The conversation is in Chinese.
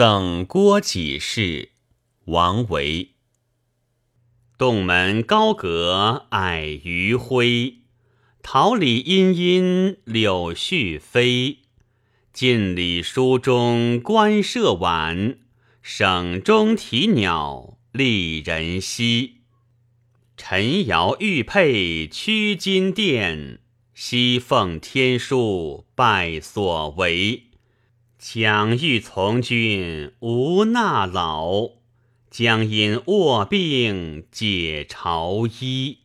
赠郭几事，王维。洞门高阁矮余晖，桃李阴阴柳絮飞。进礼书中官舍晚，省中啼鸟丽人稀。陈瑶玉佩屈金殿，西凤天书拜所为。强欲从军无纳老。将因卧病解朝衣。